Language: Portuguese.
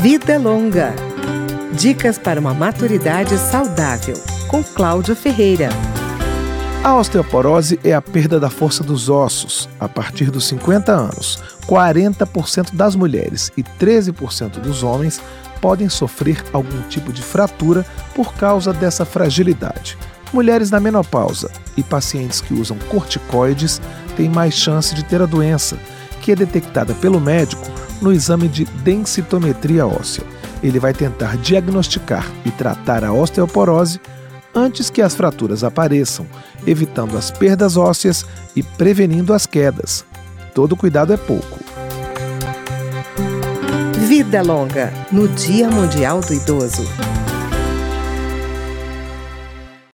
Vida Longa. Dicas para uma maturidade saudável, com Cláudio Ferreira. A osteoporose é a perda da força dos ossos a partir dos 50 anos. 40% das mulheres e 13% dos homens podem sofrer algum tipo de fratura por causa dessa fragilidade. Mulheres na menopausa e pacientes que usam corticoides têm mais chance de ter a doença, que é detectada pelo médico no exame de densitometria óssea. Ele vai tentar diagnosticar e tratar a osteoporose antes que as fraturas apareçam, evitando as perdas ósseas e prevenindo as quedas. Todo cuidado é pouco. Vida Longa, no Dia Mundial do Idoso.